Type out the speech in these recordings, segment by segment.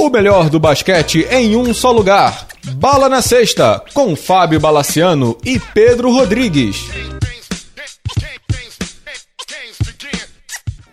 O melhor do basquete em um só lugar. Bala na Sexta, com Fábio Balaciano e Pedro Rodrigues.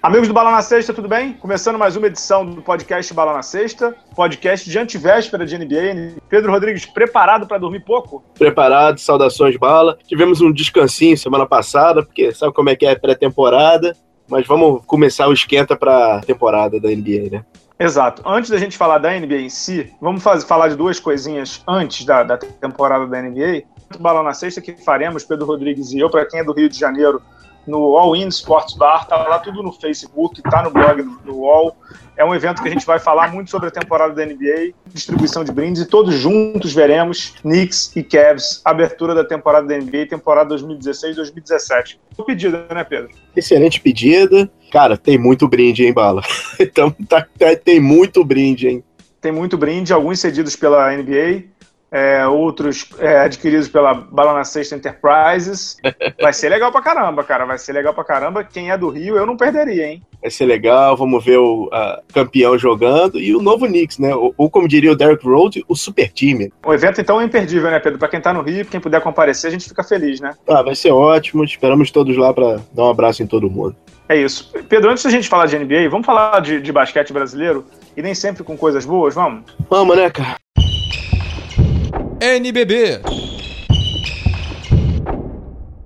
Amigos do Bala na Sexta, tudo bem? Começando mais uma edição do podcast Bala na Sexta, podcast de antivéspera de NBA. Pedro Rodrigues, preparado para dormir pouco? Preparado, saudações Bala. Tivemos um descansinho semana passada, porque sabe como é que é pré-temporada, mas vamos começar o esquenta para a temporada da NBA, né? Exato. Antes da gente falar da NBA em si, vamos fazer, falar de duas coisinhas antes da, da temporada da NBA. O Balão na Sexta que faremos, Pedro Rodrigues e eu, para quem é do Rio de Janeiro, no All In Sports Bar, tá lá tudo no Facebook, tá no blog do, All. É um evento que a gente vai falar muito sobre a temporada da NBA, distribuição de brindes, e todos juntos veremos Knicks e Cavs, abertura da temporada da NBA, temporada 2016-2017. Pedida, né, Pedro? Excelente pedida. Cara, tem muito brinde, hein, Bala? então, tá, tá, tem muito brinde, hein? Tem muito brinde, alguns cedidos pela NBA, é, outros é, adquiridos pela Balana Sexta Enterprises. Vai ser legal pra caramba, cara. Vai ser legal pra caramba. Quem é do Rio, eu não perderia, hein? Vai ser legal, vamos ver o campeão jogando e o novo Knicks, né? Ou, como diria o Derek Rose, o super time. O evento então é imperdível, né, Pedro? Pra quem tá no Rio, quem puder comparecer, a gente fica feliz, né? Ah, vai ser ótimo. Esperamos todos lá para dar um abraço em todo mundo. É isso. Pedro, antes da gente falar de NBA, vamos falar de, de basquete brasileiro e nem sempre com coisas boas, vamos? Vamos, né, cara? NBB.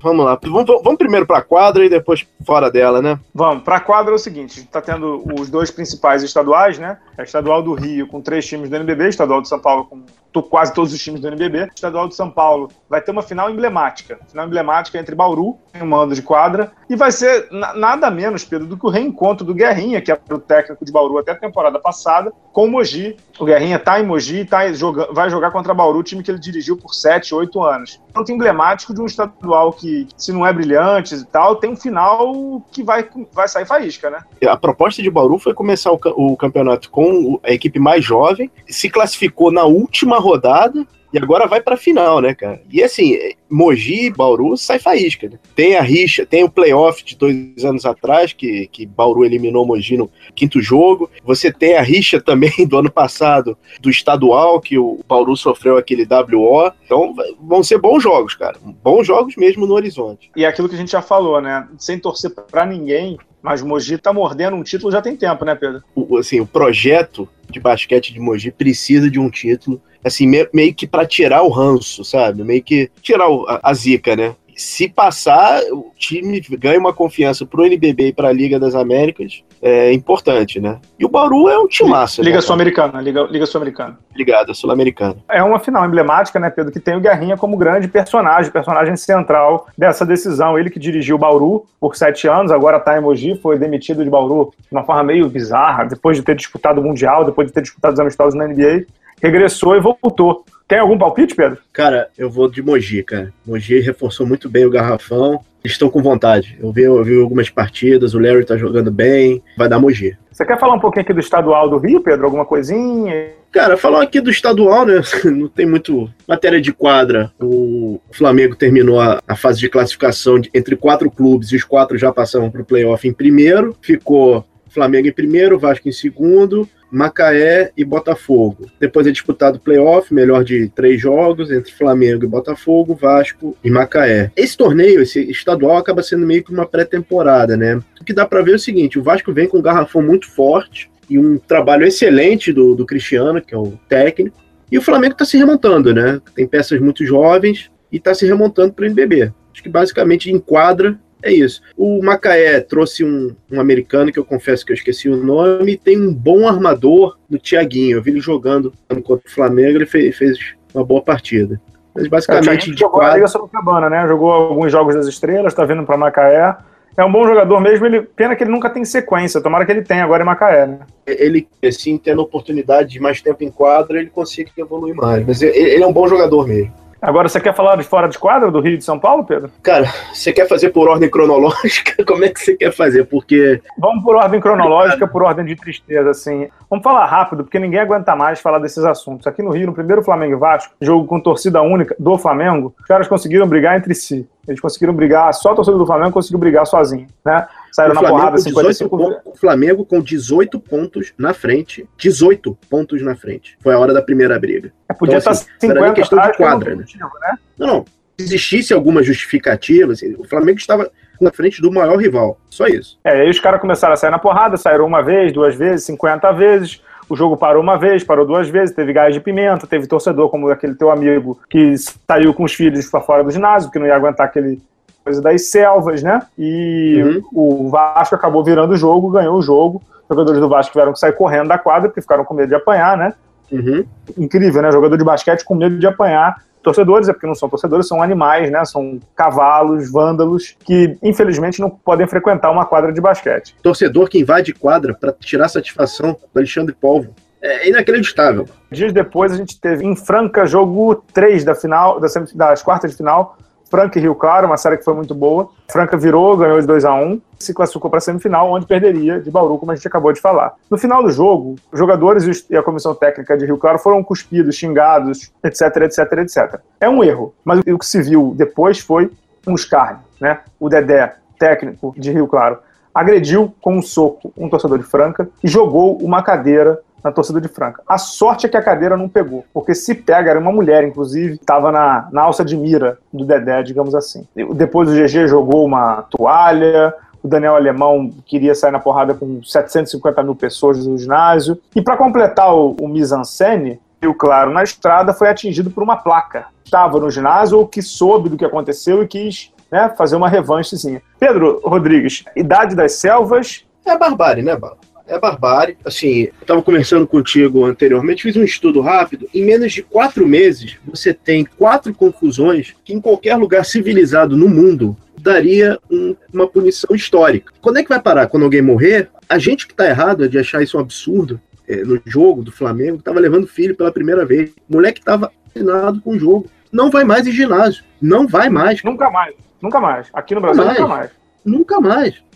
Vamos lá. Vamos, vamos primeiro para a quadra e depois fora dela, né? Vamos. Para a quadra é o seguinte: a gente está tendo os dois principais estaduais, né? A estadual do Rio com três times do NBB, estadual de São Paulo com quase todos os times do NBB. O estadual de São Paulo vai ter uma final emblemática. Final emblemática entre Bauru e o mando de quadra. E vai ser nada menos, Pedro, do que o reencontro do Guerrinha, que era o técnico de Bauru até a temporada passada, com o Mogi. O Guerrinha está em Mogi e tá jogando, vai jogar contra Bauru, time que ele dirigiu por 7, 8 anos. Tanto emblemático de um estadual que, se não é brilhante e tal, tem um final que vai, vai sair faísca, né? A proposta de Bauru foi começar o, o campeonato com a equipe mais jovem, se classificou na última rodada e agora vai pra final, né, cara? E assim, Mogi, Bauru, sai faísca, né? Tem a rixa, tem o playoff de dois anos atrás, que, que Bauru eliminou Mogi no quinto jogo. Você tem a rixa também do ano passado, do estadual, que o Bauru sofreu aquele WO. Então, vão ser bons jogos, cara. Bons jogos mesmo no horizonte. E aquilo que a gente já falou, né? Sem torcer pra ninguém, mas Mogi tá mordendo um título já tem tempo, né, Pedro? O, assim, o projeto de basquete de Mogi precisa de um título assim, meio que para tirar o ranço, sabe? Meio que tirar a, zica, né? Se passar, o time ganha uma confiança pro NBB e pra Liga das Américas, é importante, né? E o Bauru é um timaço. Liga né, Sul-Americana, Liga, Liga Sul-Americana. Ligada, Sul-Americana. É uma final emblemática, né, Pedro, que tem o Guerrinha como grande personagem, personagem central dessa decisão. Ele que dirigiu o Bauru por sete anos, agora tá em Mogi, foi demitido de Bauru de uma forma meio bizarra, depois de ter disputado o Mundial, depois de ter disputado os amistosos na NBA regressou e voltou. Tem algum palpite, Pedro? Cara, eu vou de Mogi, cara. Mogi reforçou muito bem o garrafão. Eles estão com vontade. Eu vi, eu vi algumas partidas, o Larry tá jogando bem. Vai dar Mogi. Você quer falar um pouquinho aqui do estadual do Rio, Pedro? Alguma coisinha? Cara, falar aqui do estadual, né? Não tem muito matéria de quadra. O Flamengo terminou a, a fase de classificação de, entre quatro clubes e os quatro já passaram para o playoff em primeiro. Ficou Flamengo em primeiro, Vasco em segundo, Macaé e Botafogo. Depois é disputado o playoff, melhor de três jogos, entre Flamengo e Botafogo, Vasco e Macaé. Esse torneio, esse estadual, acaba sendo meio que uma pré-temporada, né? O que dá para ver é o seguinte: o Vasco vem com um garrafão muito forte e um trabalho excelente do, do Cristiano, que é o técnico, e o Flamengo está se remontando, né? Tem peças muito jovens e está se remontando para o NBB. Acho que basicamente enquadra é isso. O Macaé trouxe um, um, americano que eu confesso que eu esqueci o nome, tem um bom armador no Tiaguinho. Eu vi ele jogando contra o Flamengo, ele fez, fez uma boa partida. Mas basicamente. É, jogou quadro... a Liga Sorocabana, né? Jogou alguns jogos das estrelas, tá vindo para Macaé. É um bom jogador mesmo, ele, pena que ele nunca tem sequência, tomara que ele tenha agora em Macaé, né? Ele, assim, tendo oportunidade de mais tempo em quadra, ele consiga evoluir mais. Mas ele, ele é um bom jogador mesmo. Agora, você quer falar de fora de quadra do Rio de São Paulo, Pedro? Cara, você quer fazer por ordem cronológica? Como é que você quer fazer? Porque. Vamos por ordem cronológica, por ordem de tristeza, assim. Vamos falar rápido, porque ninguém aguenta mais falar desses assuntos. Aqui no Rio, no primeiro Flamengo e Vasco, jogo com torcida única do Flamengo, os caras conseguiram brigar entre si. Eles conseguiram brigar, só a torcida do Flamengo conseguiu brigar sozinho, né? Saíram na porrada 55 vezes. O Flamengo com 18 pontos na frente. 18 pontos na frente. Foi a hora da primeira briga. É, podia então, estar assim, 50 questão de quadra, né? né? Não, não. Se existisse alguma justificativa, assim, o Flamengo estava na frente do maior rival. Só isso. É, aí os caras começaram a sair na porrada, saíram uma vez, duas vezes, 50 vezes. O jogo parou uma vez, parou duas vezes, teve gás de pimenta, teve torcedor como aquele teu amigo que saiu com os filhos para fora do ginásio, porque não ia aguentar aquele coisa das selvas, né? E uhum. o Vasco acabou virando o jogo, ganhou o jogo. Os jogadores do Vasco tiveram que sair correndo da quadra, porque ficaram com medo de apanhar, né? Uhum. Incrível, né? Jogador de basquete com medo de apanhar torcedores, é porque não são torcedores, são animais, né? São cavalos, vândalos, que infelizmente não podem frequentar uma quadra de basquete. Torcedor que invade quadra para tirar satisfação do Alexandre Polvo. É inacreditável. Dias depois a gente teve em Franca jogo 3 da final, das quartas de final, Franca e Rio Claro, uma série que foi muito boa. Franca virou, ganhou de 2 a 1 se classificou para a semifinal, onde perderia de Bauru, como a gente acabou de falar. No final do jogo, os jogadores e a comissão técnica de Rio Claro foram cuspidos, xingados, etc, etc, etc. É um erro, mas o que se viu depois foi um escárnio, né? O Dedé, técnico de Rio Claro, agrediu com um soco um torcedor de Franca e jogou uma cadeira na torcida de Franca. A sorte é que a cadeira não pegou, porque se pega, era uma mulher, inclusive, estava na, na alça de mira do Dedé, digamos assim. Depois o GG jogou uma toalha, o Daniel Alemão queria sair na porrada com 750 mil pessoas no ginásio. E para completar o, o mise-en-scène, o Claro na estrada foi atingido por uma placa. Estava no ginásio ou que soube do que aconteceu e quis né, fazer uma revanchezinha. Pedro Rodrigues, Idade das Selvas. É barbárie, né, Bala? É barbárie. Assim, eu estava conversando contigo anteriormente, fiz um estudo rápido. Em menos de quatro meses, você tem quatro confusões que em qualquer lugar civilizado no mundo daria um, uma punição histórica. Quando é que vai parar? Quando alguém morrer? A gente que está errado é de achar isso um absurdo. É, no jogo do Flamengo, estava levando filho pela primeira vez. O moleque estava fascinado com o jogo. Não vai mais em ginásio. Não vai mais. Nunca mais. Nunca mais. Aqui no Brasil, nunca mais. Nunca mais.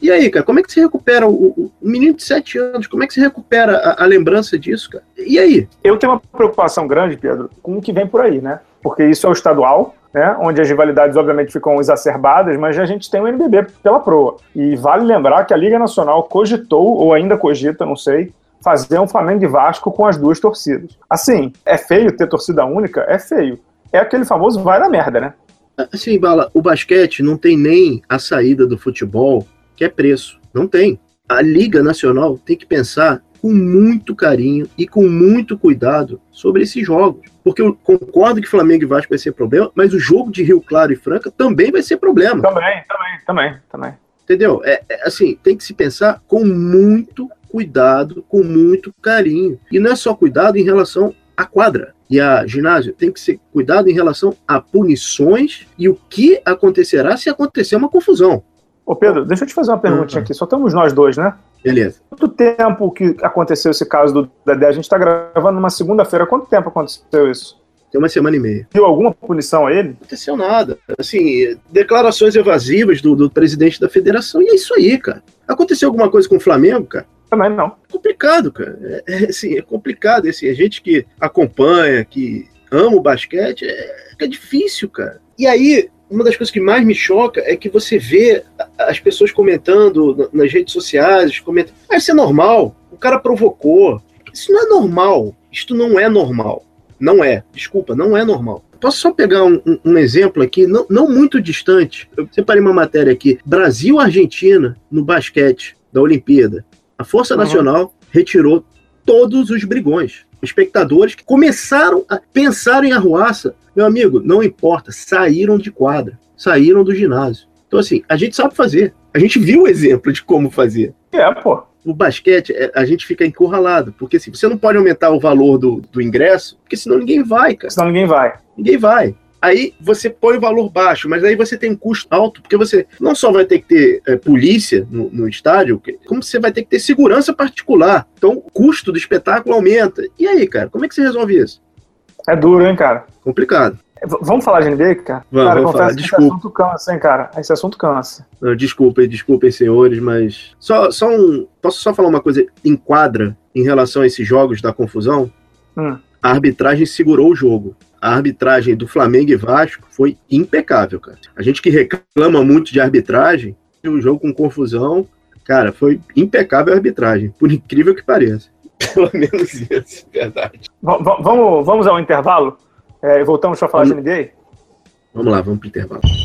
E aí, cara, como é que se recupera o, o, menino de 7 anos? Como é que se recupera a, a, lembrança disso, cara? E aí? Eu tenho uma preocupação grande, Pedro, com o que vem por aí, né? Porque isso é o estadual, né? Onde as rivalidades, obviamente, ficam exacerbadas, mas a gente tem o NBB pela proa. E vale lembrar que a Liga Nacional cogitou, ou ainda cogita, não sei, fazer um Flamengo e Vasco com as duas torcidas. Assim, é feio ter torcida única? É feio. É aquele famoso vai na merda, né? Assim, Bala, o basquete não tem nem a saída do futebol, que é preço. Não tem. A Liga Nacional tem que pensar com muito carinho e com muito cuidado sobre esses jogos. Porque eu concordo que Flamengo e Vasco vai ser problema, mas o jogo de Rio Claro e Franca também vai ser problema. Também, também, também, também. Entendeu? É, é, assim, tem que se pensar com muito cuidado, com muito carinho. E não é só cuidado em relação à quadra e a ginásio tem que ser cuidado em relação a punições e o que acontecerá se acontecer uma confusão. Ô Pedro, deixa eu te fazer uma perguntinha uhum. aqui. Só estamos nós dois, né? Beleza. Quanto tempo que aconteceu esse caso do Dedé? A gente está gravando numa segunda-feira. Quanto tempo aconteceu isso? Tem uma semana e meia. Viu alguma punição a ele? Não aconteceu nada. Assim, declarações evasivas do, do presidente da federação e é isso aí, cara. Aconteceu alguma coisa com o Flamengo, cara? Também não. É complicado, cara. É, é, assim, é complicado. Assim, a gente que acompanha, que ama o basquete, é, é difícil, cara. E aí, uma das coisas que mais me choca é que você vê as pessoas comentando nas redes sociais, comentam, ah, isso é normal, o cara provocou. Isso não é normal. Isto não é normal. Não é. Desculpa, não é normal. Posso só pegar um, um, um, exemplo aqui, não, não muito distante. Eu separei uma matéria aqui. Brasil-Argentina no basquete da Olimpíada. A Força uhum. Nacional retirou todos os brigões. Espectadores que começaram a pensar em arruaça. Meu amigo, não importa, saíram de quadra, saíram do ginásio. Então, assim, a gente sabe fazer. A gente viu o exemplo de como fazer. É, pô. O basquete, é, a gente fica encurralado. Porque assim, você não pode aumentar o valor do, do ingresso, porque senão ninguém vai, cara. Senão ninguém vai. Ninguém vai. Aí você põe o valor baixo, mas aí você tem um custo alto, porque você não só vai ter que ter é, polícia no, no, estádio, como você vai ter que ter segurança particular. Então o custo do espetáculo aumenta. E aí, cara, como é que você resolve isso? É duro, hein, cara? Complicado. É, vamos falar de NBA, cara? Vamos, cara, vamos falar. Desculpa. Esse assunto cansa, hein, cara? Esse assunto cansa. Desculpem, desculpem, senhores, mas. Só, só um. Posso só falar uma coisa? Enquadra em relação a esses jogos da confusão? Hum. A arbitragem segurou o jogo. A arbitragem do Flamengo e Vasco foi impecável, cara. A gente que reclama muito de arbitragem, o jogo com confusão, cara, foi impecável a arbitragem, por incrível que pareça. Pelo menos isso, verdade. V vamos, vamos ao intervalo? É, voltamos para falar vamos, de NBA? Vamos lá, vamos para o intervalo.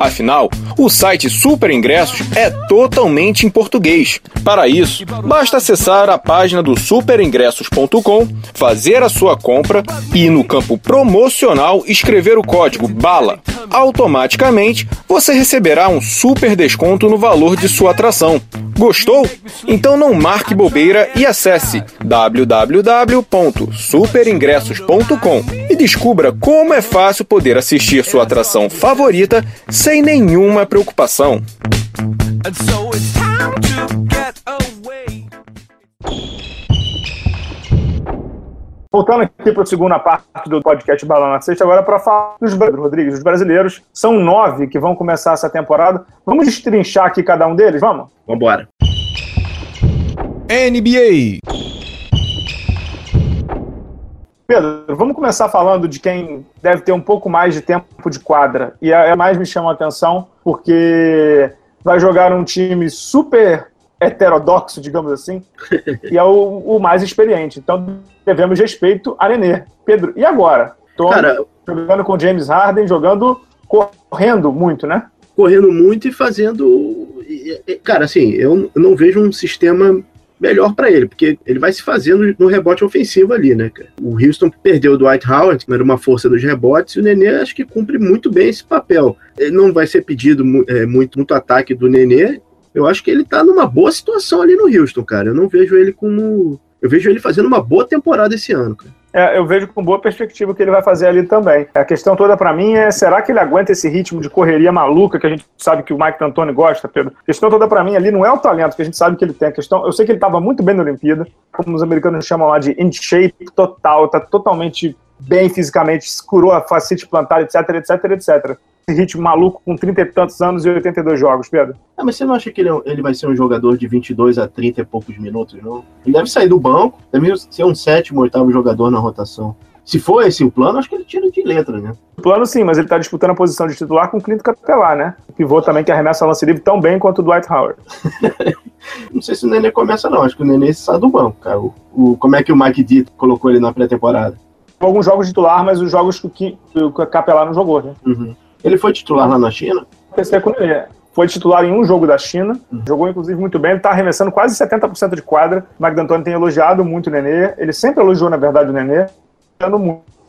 Afinal, o site Super Ingressos é totalmente em português. Para isso, basta acessar a página do superingressos.com, fazer a sua compra e no campo promocional escrever o código BALA. Automaticamente, você receberá um super desconto no valor de sua atração. Gostou? Então não marque bobeira e acesse www.superingressos.com e descubra como é fácil poder assistir sua atração favorita sem nenhuma preocupação. Voltando aqui para a segunda parte do podcast Balão na Sexta, agora para falar dos Rodrigues, os brasileiros. São nove que vão começar essa temporada. Vamos destrinchar aqui cada um deles, vamos? Vambora. NBA. Pedro, vamos começar falando de quem deve ter um pouco mais de tempo de quadra. E é, é mais me chama a atenção porque vai jogar um time super heterodoxo, digamos assim, e é o, o, mais experiente. Então devemos respeito a Nenê. Pedro, e agora? Tô Cara, jogando com James Harden, jogando, correndo muito, né? Correndo muito e fazendo. Cara, assim, eu não vejo um sistema melhor para ele, porque ele vai se fazendo no rebote ofensivo ali, né, cara? O Houston perdeu o Dwight Howard, que era uma força dos rebotes, e o Nenê acho que cumpre muito bem esse papel. Ele não vai ser pedido é, muito, muito ataque do Nenê, eu acho que ele tá numa boa situação ali no Houston, cara. Eu não vejo ele como. Eu vejo ele fazendo uma boa temporada esse ano, cara. É, eu vejo com boa perspectiva o que ele vai fazer ali também. A questão toda para mim é: será que ele aguenta esse ritmo de correria maluca que a gente sabe que o Mike D'Antoni gosta, Pedro? A questão toda para mim ali não é o talento que a gente sabe que ele tem. A questão, eu sei que ele estava muito bem na Olimpíada, como os americanos chamam lá de in shape total, tá totalmente bem fisicamente, curou a facite plantar, etc, etc, etc ritmo maluco com 30 e tantos anos e 82 jogos, Pedro? Ah, mas você não acha que ele, é ele vai ser um jogador de 22 a 30 e poucos minutos, não? Ele deve sair do banco, deve ser um sétimo, oitavo jogador na rotação. Se for esse o plano, acho que ele tira de letra, né? O plano sim, mas ele tá disputando a posição de titular com o Clinton Capelar, né? O pivô também que arremessa lance livre tão bem quanto o Dwight Howard. não sei se o Nenê começa não, acho que o Nenê sai do banco, cara. O, o como é que o Mike D colocou ele na pré-temporada? Alguns jogos titular, mas os jogos que, que o Capelar não jogou, né? Uhum. Ele foi titular lá na China? ele. Foi titular em um jogo da China, uhum. jogou inclusive muito bem, ele está arremessando quase 70% de quadra. O Mike D'Antoni tem elogiado muito o Nenê, ele sempre elogiou, na verdade, o Nenê,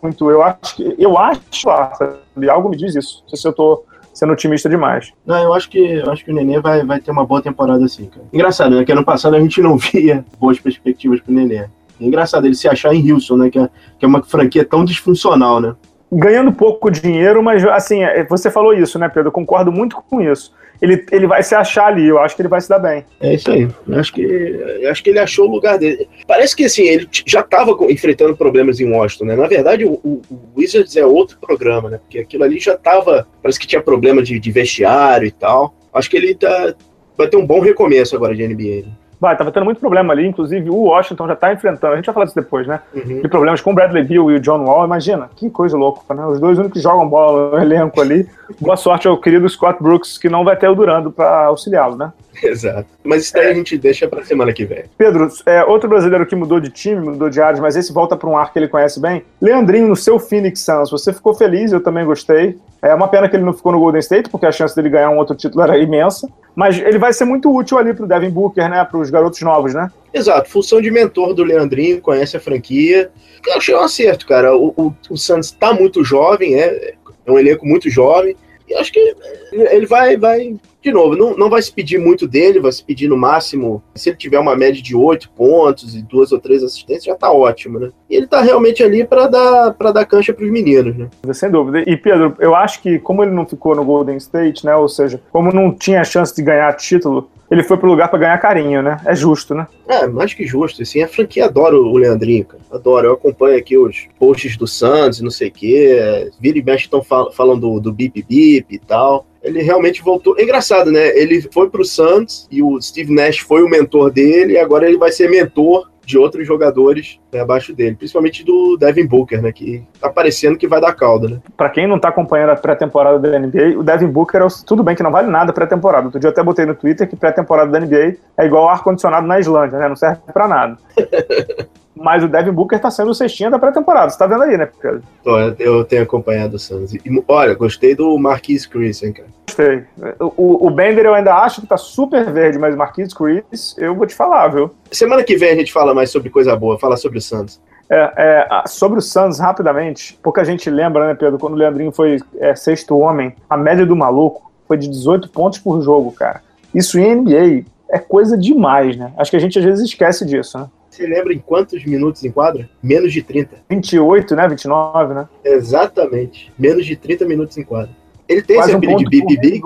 muito. Eu acho que, eu acho, sabe? algo me diz isso. Não sei se eu estou sendo otimista demais. Não, eu acho que eu acho que o Nenê vai, vai ter uma boa temporada assim, cara. Engraçado, né? Que ano passado a gente não via boas perspectivas pro Nenê. Engraçado ele se achar em Houston, né? Que é, que é uma franquia tão disfuncional, né? Ganhando pouco dinheiro, mas assim, é, você falou isso, né, Pedro? Eu concordo muito com isso. Ele, ele vai se achar ali, eu acho que ele vai se dar bem. É isso aí. Eu acho que, eu acho que ele achou o lugar dele. Parece que assim, ele já estava enfrentando problemas em Washington, né? Na verdade, o, o, Wizards é outro programa, né? Porque aquilo ali já estava. Parece que tinha problema de, de vestiário e tal. Acho que ele tá, vai ter um bom recomeço agora de NBA. Né? Vai, tava tendo muito problema ali, inclusive o Washington já tá enfrentando, a gente vai falar disso depois, né? Uhum. De problemas com o Bradley Beal e o John Wall, imagina, que coisa louca, né? Os dois únicos que jogam bola no elenco ali. Boa sorte ao querido Scott Brooks, que não vai ter o Durando para auxiliá-lo, né? Exato. Mas isso daí é. a gente deixa pra semana que vem. Pedro, é, outro brasileiro que mudou de time, mudou de áreas, mas esse volta para um ar que ele conhece bem. Leandrinho no seu Phoenix Suns. Você ficou feliz, eu também gostei. É uma pena que ele não ficou no Golden State, porque a chance dele ganhar um outro título era imensa. Mas ele vai ser muito útil ali pro Devin Booker, né? Para os garotos novos, né? Exato, função de mentor do Leandrinho, conhece a franquia. Eu achei um acerto, cara. O, o, o Santos tá muito jovem, é, é um elenco muito jovem. E acho que ele vai, vai de novo, não, não vai se pedir muito dele, vai se pedir no máximo, se ele tiver uma média de oito pontos e duas ou três assistências, já tá ótimo, né? E ele tá realmente ali para dar para dar cancha para os meninos, né? Sem dúvida. E Pedro, eu acho que como ele não ficou no Golden State, né, ou seja, como não tinha chance de ganhar título, ele foi pro lugar para ganhar carinho, né? É justo, né? É, mais que justo. Assim, a franquia adora o Leandrinho, cara. Adoro. Eu acompanho aqui os posts do Santos e não sei o quê. Vira e mexe estão fal falando do, do Bip Bip e tal ele realmente voltou. É engraçado, né? Ele foi pro Santos e o Steve Nash foi o mentor dele, e agora ele vai ser mentor de outros jogadores né, abaixo dele, principalmente do Devin Booker, né, que tá parecendo que vai dar calda, né? Para quem não tá acompanhando a pré-temporada da NBA, o Devin Booker é o, tudo bem que não vale nada pré-temporada. Outro dia eu até botei no Twitter que pré-temporada da NBA é igual ar condicionado na Islândia, né? Não serve para nada. Mas o Devin Booker tá sendo o cestinha da pré-temporada. Você tá vendo aí, né, Pedro? Tô, eu tenho acompanhado o Suns. E, olha, gostei do Marquise Chris, hein, cara. Gostei. O, o Bender eu ainda acho que tá super verde, mas o Marquise Chris, eu vou te falar, viu? Semana que vem a gente fala mais sobre coisa boa, fala sobre o Suns. É, é, sobre o Suns, rapidamente, pouca gente lembra, né, Pedro, quando o Leandrinho foi é, sexto homem, a média do maluco foi de 18 pontos por jogo, cara. Isso em NBA é coisa demais, né? Acho que a gente às vezes esquece disso, né? Você lembra em quantos minutos em quadra? Menos de 30. 28, né? 29, né? Exatamente. Menos de 30 minutos em quadra. Ele tem Quase esse apelido um de BBB.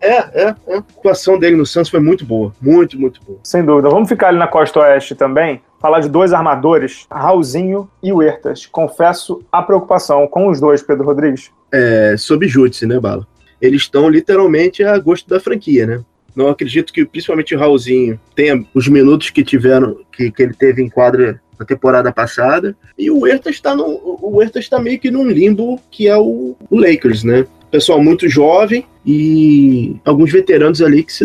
É, é, é. A atuação dele no Santos foi muito boa. Muito, muito boa. Sem dúvida. Vamos ficar ali na costa oeste também. Falar de dois armadores, Raulzinho e Huertas. Confesso a preocupação com os dois, Pedro Rodrigues. É, sob júdice, né, Bala? Eles estão literalmente a gosto da franquia, né? Não acredito que, principalmente o Raulzinho, tenha os minutos que tiveram, que, que ele teve em quadra na temporada passada. E o Huertas está no, o está meio que num limbo que é o, o, Lakers, né? Pessoal muito jovem e alguns veteranos ali que, se,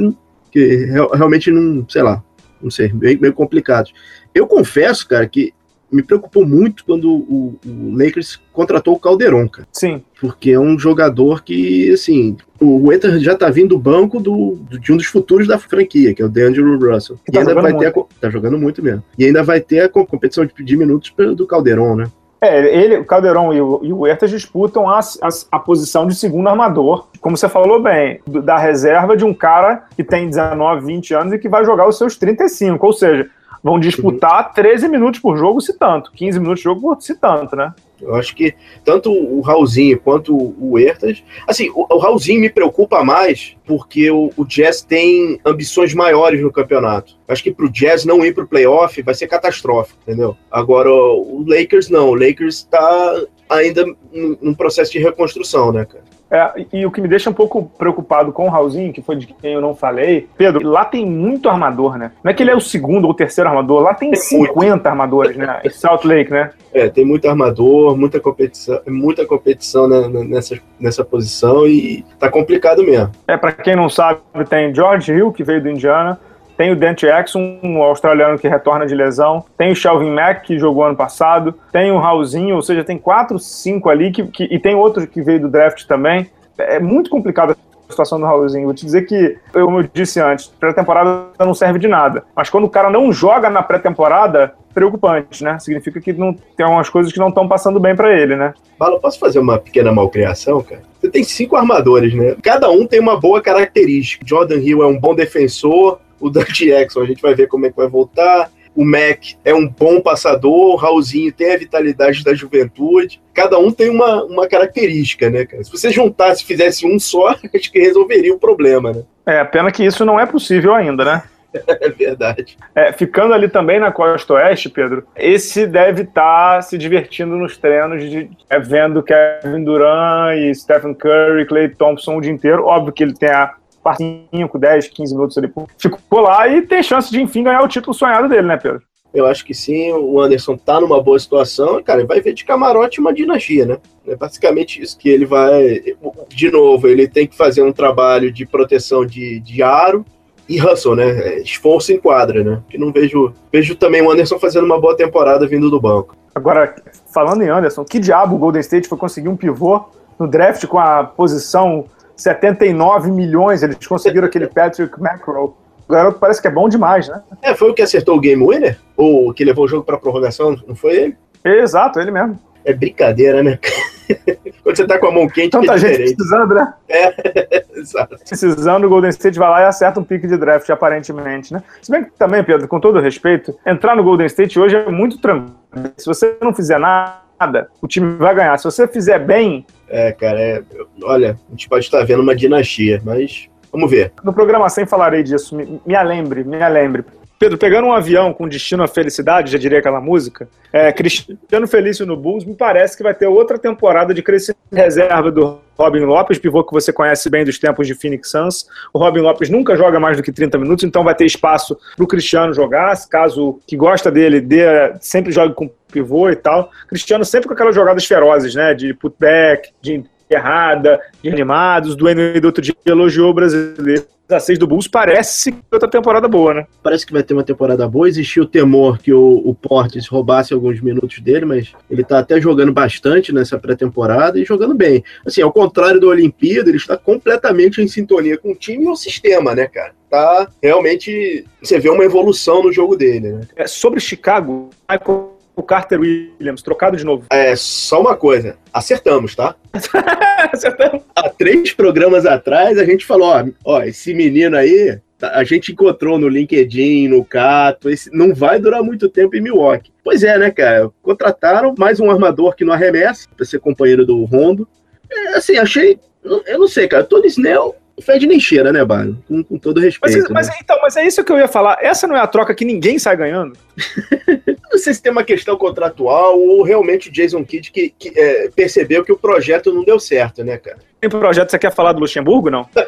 que realmente não, sei lá, não sei, meio, meio complicados. Eu confesso, cara, que me preocupou muito quando o, o, Lakers contratou o Calderon, cara. Sim. Porque é um jogador que, assim, o Winter já tá vindo do banco do, de um dos futuros da franquia, que é o DeAngelo Russell. Que e tá ainda vai muito. ter a, Tá jogando muito mesmo. E ainda vai ter a competição de minutos do Calderon, né? É, ele, o Calderon e o, e o Huertas disputam a, a, a, posição de segundo armador, como você falou bem, do, da reserva de um cara que tem 19, 20 anos e que vai jogar os seus 35. Ou seja, vão disputar 13 minutos por jogo, se tanto. 15 minutos de jogo, se tanto, né? Eu acho que tanto o Raulzinho quanto o Huertas. Assim, o, o Raulzinho me preocupa mais porque o, o, Jazz tem ambições maiores no campeonato. Acho que pro Jazz não ir pro playoff vai ser catastrófico, entendeu? Agora, o Lakers não. O Lakers está ainda num processo de reconstrução, né, cara? É, e o que me deixa um pouco preocupado com o Raulzinho, que foi de quem eu não falei, Pedro, lá tem muito armador, né? Não é que ele é o segundo ou terceiro armador, lá tem, tem 50 muito. armadores, né? Em Salt Lake, né? É, tem muito armador, muita competição, muita competição né, nessa, nessa posição e tá complicado mesmo. É, para quem não sabe, tem George Hill, que veio do Indiana, tem o Dante Exxon, um australiano que retorna de lesão. Tem o Shelvin Mack, que jogou ano passado. Tem o Raulzinho, ou seja, tem quatro, cinco ali. Que, que, e tem outro que veio do draft também. É muito complicado a situação do Raulzinho. Vou te dizer que, como eu disse antes, pré-temporada não serve de nada. Mas quando o cara não joga na pré-temporada, preocupante, né? Significa que não, tem algumas coisas que não estão passando bem para ele, né? Bala, posso fazer uma pequena malcriação, cara? Você tem cinco armadores, né? Cada um tem uma boa característica. Jordan Hill é um bom defensor, o Dante Jackson, a gente vai ver como é que vai voltar. O Mac é um bom passador, o Raulzinho tem a vitalidade da juventude. Cada um tem uma, uma característica, né, cara? Se você juntasse e fizesse um só, acho que resolveria o problema, né? É, pena que isso não é possível ainda, né? É verdade. É, ficando ali também na costa oeste, Pedro, esse deve estar tá se divertindo nos treinos, de, é, vendo Kevin Durant e Stephen Curry, Clay Thompson o dia inteiro. Óbvio que ele tem a 5, 10, 15 minutos ali. Ficou lá e tem chance de, enfim, ganhar o título sonhado dele, né, Pedro? Eu acho que sim, o Anderson tá numa boa situação, cara, vai ver de camarote uma dinastia, né? É basicamente isso que ele vai. De novo, ele tem que fazer um trabalho de proteção de, de aro e hustle, né? É, esforço em quadra, né? Que não vejo. Vejo também o Anderson fazendo uma boa temporada vindo do banco. Agora, falando em Anderson, que diabo o Golden State foi conseguir um pivô no draft com a posição 79 milhões, eles conseguiram aquele Patrick Macro. O garoto parece que é bom demais, né? É, foi o que acertou o game winner? Ou que levou o jogo para prorrogação? Não foi ele? Exato, ele mesmo. É brincadeira, né? Quando você tá com a mão quente, Tanta é gente precisando, né? É, exato. Precisando, o Golden State vai lá e acerta um pique de draft, aparentemente, né? Se bem que também, Pedro, com todo respeito, entrar no Golden State hoje é muito tranquilo. Se você não fizer nada, o time vai ganhar. Se você fizer bem, É, cara, é, olha, a gente pode estar vendo uma dinastia, mas vamos ver. no programa 100 falarei disso. Me, me alembre, me alembre. Pedro, pegando um avião com destino à felicidade, já diria aquela música, é, Cristiano Felício no Bulls, me parece que vai ter outra temporada de crescimento reserva do Robin Lopes, pivô que você conhece bem dos tempos de Phoenix Suns. O Robin Lopes nunca joga mais do que 30 minutos, então vai ter espaço para o Cristiano jogar, caso que gosta dele, dê, sempre jogue com pivô e tal. Cristiano sempre com aquelas jogadas ferozes, né, de putback, de errada, de animados. Do Wayne do outro dia elogiou o brasileiro. A 6 do Bulls parece que outra temporada boa, né? Parece que vai ter uma temporada boa. Existia o temor que o, o Portes roubasse alguns minutos dele, mas ele tá até jogando bastante nessa pré-temporada e jogando bem. Assim, ao contrário do Olimpíada, ele está completamente em sintonia com o time e o sistema, né, cara? Tá realmente. Você vê uma evolução no jogo dele, né? É, sobre Chicago, Michael Carter Williams, trocado de novo. É só uma coisa. Acertamos, tá? Acertamos. Há três programas atrás a gente falou: ó, ó esse menino aí. tá- A gente encontrou no LinkedIn, no Cato, esse não vai durar muito tempo em Milwaukee. Pois é, né, cara? Contrataram mais um armador que não arremessa, pra ser companheiro do Rondo. É, assim, achei. Eu não sei, cara. Tony Snell fede nem cheira, né, Baro? Com, com todo Mas, respeito. mas, né? então, mas é isso que eu ia falar. Essa não é a troca que ninguém sai ganhando? Não sei se tem uma questão contratual ou realmente o Jason Kidd que, que, é, percebeu que o projeto não deu certo, né, cara? Tem projeto, você quer falar do Luxemburgo, não?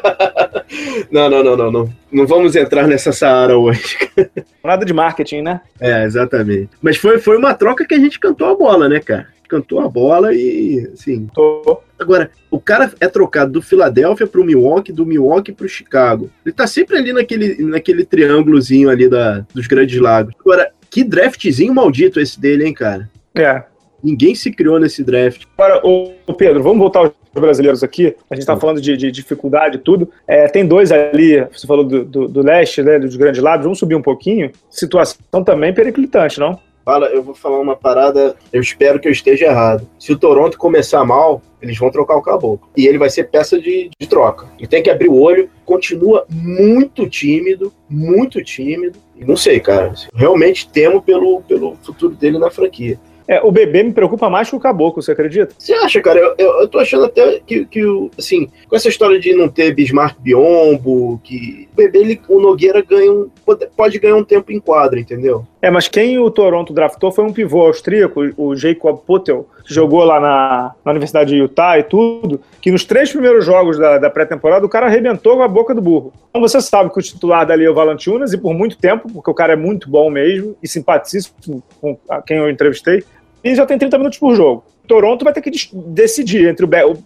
Não, não, não, não, não. Não vamos entrar nessa Saara hoje. Nada de marketing, né? É, exatamente. Mas foi, foi uma troca que a gente cantou a bola, né, cara? Cantou a bola e, assim. Tô. Agora, o cara é trocado do Philadelphia pro Milwaukee, do Milwaukee pro Chicago. Ele tá sempre ali naquele, naquele triângulozinho ali da, dos Grandes Lagos. Agora, que draftzinho maldito esse dele, hein, cara? É. Ninguém se criou nesse draft. Agora, ô, ô Pedro, vamos voltar aos brasileiros aqui. A gente tá falando de, de dificuldade e tudo. É, tem dois ali, você falou do, do, do leste, né, dos grandes lados. Vamos subir um pouquinho. Situação também periclitante, não? Fala, eu vou falar uma parada, eu espero que eu esteja errado. Se o Toronto começar mal, eles vão trocar o caboclo. E ele vai ser peça de, de troca. E tem que abrir o olho. Continua muito tímido, muito tímido. Não sei, cara. Realmente temo pelo, pelo futuro dele na franquia. É, o bebê me preocupa mais que o caboclo, você acredita? Você acha, cara? Eu, eu, eu tô achando até que, que, o- assim, com essa história de não ter Bismarck Biombo, que o bebê, ele, o Nogueira ganha um, pode, pode ganhar um tempo em quadra, entendeu? É, mas quem o Toronto draftou foi um pivô austríaco, o Jacob Potel, jogou lá na, na Universidade de Utah e tudo, que nos três primeiros jogos da, da pré-temporada o cara arrebentou com a boca do burro. Então você sabe que o titular dali é o Valanciunas e por muito tempo, porque o cara é muito bom mesmo e simpaticíssimo com quem eu entrevistei, e já tem 30 minutos por jogo. Toronto vai ter que decidir entre o, Be o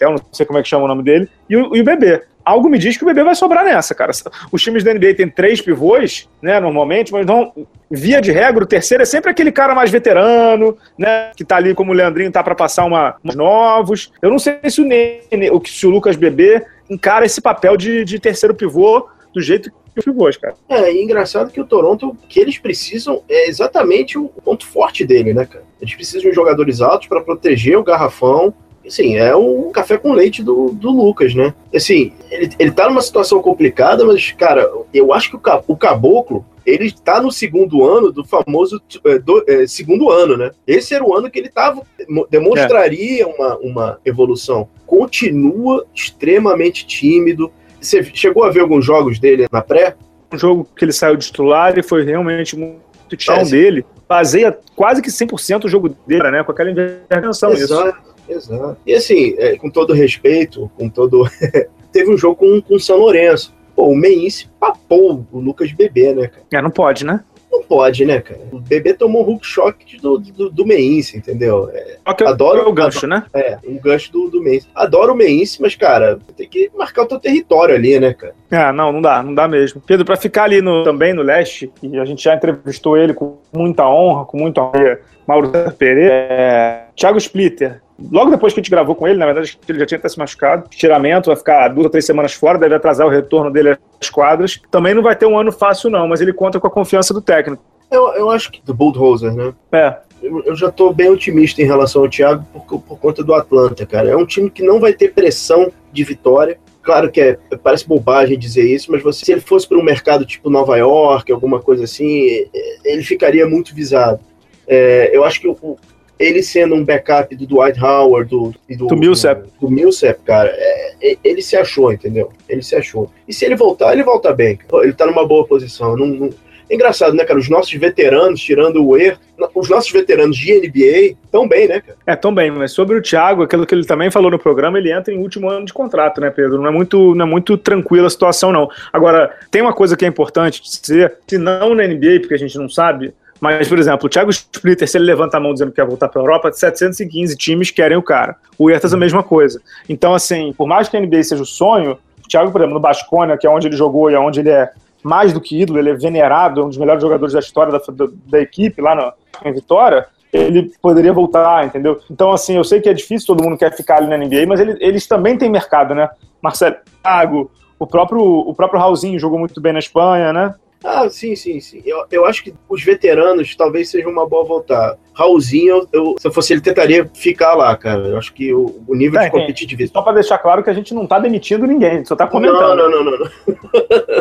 não sei como é que chama o nome dele, e o, e o bebê. Algo me diz que o bebê vai sobrar nessa, cara. Os times da NBA têm três pivôs, né, normalmente, mas não, via de regra, o terceiro é sempre aquele cara mais veterano, né? Que tá ali como o Leandrinho tá para passar uma, novos. Eu não sei se o, Nene, se o Lucas Bebê encara esse papel de, de terceiro pivô do jeito os pivôs, cara. É, e engraçado que o Toronto, o que eles precisam é exatamente o ponto forte dele, né, cara? Eles precisam de jogadores altos para proteger o garrafão. Assim, é o café com leite do, do Lucas, né? Assim, ele, ele tá numa situação complicada, mas, cara, eu acho que o, o caboclo, ele tá no segundo ano do famoso é, do- é, segundo ano, né? Esse era o ano que ele tava, mo- demonstraria uma, uma evolução. Continua extremamente tímido. Você chegou a ver alguns jogos dele na pré? Um jogo que ele saiu de titular e foi realmente muito chão sim. dele. Baseia quase que 100% o jogo dele, né? Com aquela intervenção isso. Exato, exato. E assim, é, com todo respeito, com todo. Teve um jogo com, com o São Lourenço. Pô, o Meince papou o Lucas Bebê, né, cara? É, não pode, né? Não pode, né, cara? O Bebê tomou um hook shock do, do, do Meince, entendeu? É, Só que Adoro- é o gancho, né? é, um gancho do, do Meince. Adoro o Meince, mas, cara, tem que marcar o teu território ali, né, cara? É, não, não dá, não dá mesmo. Pedro, pra ficar ali no, também no leste, e a gente já entrevistou ele com muita honra, com muita honra, Mauro Pereira, é, Thiago Splitter. Logo depois que a gente gravou com ele, na verdade, ele já tinha até se machucado. Estiramento, vai ficar duas ou três semanas fora, deve atrasar o retorno dele às quadras. Também não vai ter um ano fácil, não, mas ele conta com a confiança do técnico. Eu, eu acho que do Bulldozer, né? É. Eu, eu já estou bem otimista em relação ao Thiago por, por conta do Atlanta, cara. É um time que não vai ter pressão de vitória. Claro que é, parece bobagem dizer isso, mas você, se ele fosse para um mercado tipo Nova York, alguma coisa assim, ele ficaria muito visado. É, eu acho que o, ele sendo um backup do Dwight Howard, do, do, do Millsap, do, do Millsap cara, é, ele se achou, entendeu? Ele se achou. E se ele voltar, ele volta bem. Ele tá numa boa posição. Não, não... É engraçado, né, cara? Os nossos veteranos, tirando o Er, os nossos veteranos de NBA tão bem, né, cara? É, tão bem, mas sobre o Thiago, aquilo que ele também falou no programa, ele entra em último ano de contrato, né, Pedro? Não é muito, não é muito tranquila a situação, não. Agora, tem uma coisa que é importante dizer, se não na NBA, porque a gente não sabe, mas, por exemplo, o Thiago Splitter, se ele levanta a mão dizendo que quer voltar para a Europa, 715 times querem o cara. O Hertas a mesma coisa. Então, assim, por mais que a NBA seja o sonho, o Thiago, por exemplo, no Basconia, que é onde ele jogou e é onde ele é mais do que ídolo, ele é venerado, é um dos melhores jogadores da história da, da, da equipe lá no, em Vitória, ele poderia voltar, entendeu? Então, assim, eu sei que é difícil, todo mundo quer ficar ali na NBA, mas ele, eles também têm mercado, né? Marcelo Thiago, o próprio, o próprio Raulzinho jogou muito bem na Espanha, né? Ah, sim, sim, sim. Eu, eu acho que os veteranos talvez seja uma boa voltar. Raulzinho, eu, se eu fosse ele, tentaria ficar lá, cara. Eu acho que o, o nível é, de competitividade. Só para deixar claro que a gente não tá demitindo ninguém, só tá comentando. Não, não, não, não.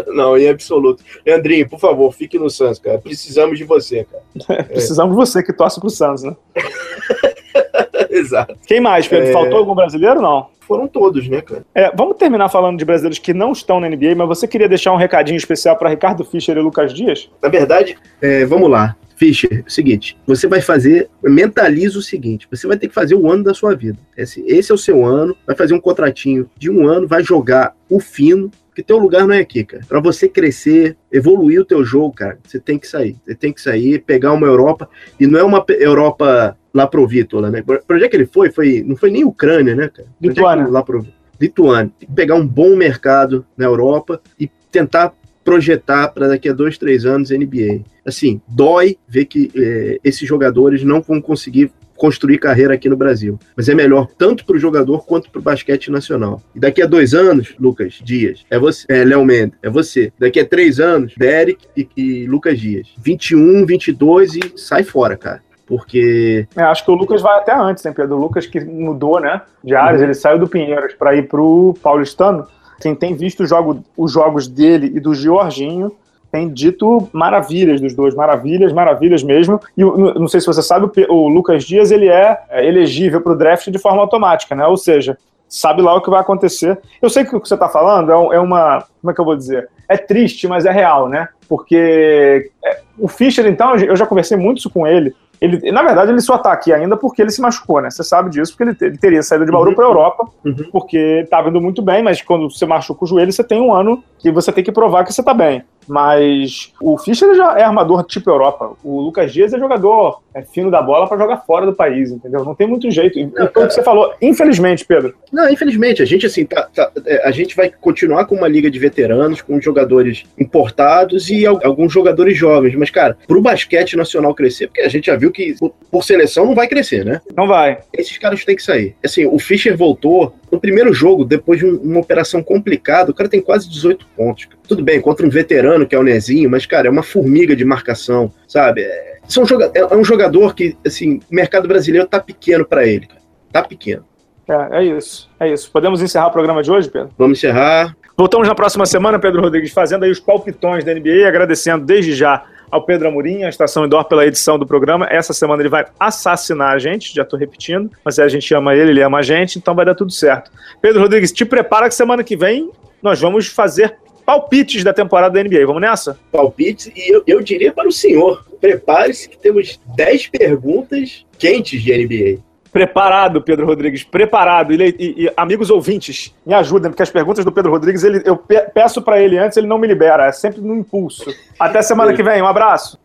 Não, não em absoluto. Leandrinho, por favor, fique no Santos, cara. Precisamos de você, cara. Precisamos de você que torce pro Santos, né? Exato. Quem mais, Pedro? É... Faltou algum brasileiro não? foram todos, né, cara? É, vamos terminar falando de brasileiros que não estão na NBA, mas você queria deixar um recadinho especial para Ricardo Fischer e Lucas Dias? Na verdade, é, vamos lá. Fischer, é o seguinte, você vai fazer, mentaliza o seguinte, você vai ter que fazer o ano da sua vida. Esse, esse é o seu ano, vai fazer um contratinho de um ano, vai jogar o fino, que teu lugar não é aqui, cara. Para você crescer, evoluir o teu jogo, cara, você tem que sair. Você tem que sair, pegar uma Europa, e não é uma Europa lá pro Vítor, né? Pra onde é que ele foi? foi? Não foi nem Ucrânia, né, cara? É Lituânia. É lá pro Lituânia. Tem que pegar um bom mercado na Europa e tentar projetar para daqui a dois, três anos NBA. Assim, dói ver que é, esses jogadores não vão conseguir construir carreira aqui no Brasil. Mas é melhor tanto para o jogador quanto para o basquete nacional. E daqui a dois anos, Lucas Dias, é você. É Léo Mendes, é você. Daqui a três anos, Derek e, e Lucas Dias. 21, 22 e sai fora, cara porque. É, acho que o Lucas vai até antes, né, Pedro? O Lucas que mudou, né? De áreas, uhum. ele saiu do Pinheiros para ir pro Paulistano. Quem tem visto jogo, os jogos dele e do Giorginho tem dito maravilhas dos dois, maravilhas, maravilhas mesmo. E não sei se você sabe, o Lucas Dias ele é, é elegível para o draft de forma automática, né? Ou seja, sabe lá o que vai acontecer. Eu sei que o que você está falando é, é uma, como é que eu vou dizer? É triste, mas é real, né? Porque é, o Fischer, então, eu já conversei muito isso com ele. Ele, na verdade, ele só está aqui ainda porque ele se machucou, né? Você sabe disso, porque ele, ele teria saído de Bauru uhum. para a Europa, uhum. porque estava indo muito bem, mas quando você machuca o joelho, você tem um ano que você tem que provar que você está bem. Mas o Fischer já é armador tipo Europa. O Lucas Dias é jogador é fino da bola para jogar fora do país, entendeu? Não tem muito jeito. E o que você falou, infelizmente, Pedro. Não, infelizmente, a gente assim, tá, tá, é, a gente vai continuar com uma liga de veteranos, com jogadores importados e alguns jogadores jovens. Mas, cara, pro basquete nacional crescer, porque a gente já viu que por seleção não vai crescer, né? Não vai. Esses caras têm que sair. Assim, o Fischer voltou no primeiro jogo, depois de uma operação complicada, o cara tem quase 18 pontos. Tudo bem, contra um veterano que é o Nezinho, mas, cara, é uma formiga de marcação, sabe? É, são, é, é um jogador que, assim, o mercado brasileiro tá pequeno para ele, cara. Tá pequeno. É, é isso, é isso. Podemos encerrar o programa de hoje, Pedro? Vamos encerrar. Voltamos na próxima semana, Pedro Rodrigues, fazendo aí os palpitões da NBA, agradecendo desde já ao Pedro Amorim, a Estação Indoor, pela edição do programa. Essa semana ele vai assassinar a gente, já estou repetindo, mas a gente ama ele, ele ama a gente, então vai dar tudo certo. Pedro Rodrigues, te prepara que semana que vem nós vamos fazer palpites da temporada da NBA. Vamos nessa? Palpites, e eu, eu diria para o senhor, prepare-se que temos 10 perguntas quentes de NBA. Preparado, Pedro Rodrigues, preparado. E, e, e, amigos ouvintes, me ajudem, porque as perguntas do Pedro Rodrigues, ele, eu peço para ele antes, ele não me libera, é sempre no impulso. Até semana que vem, um abraço.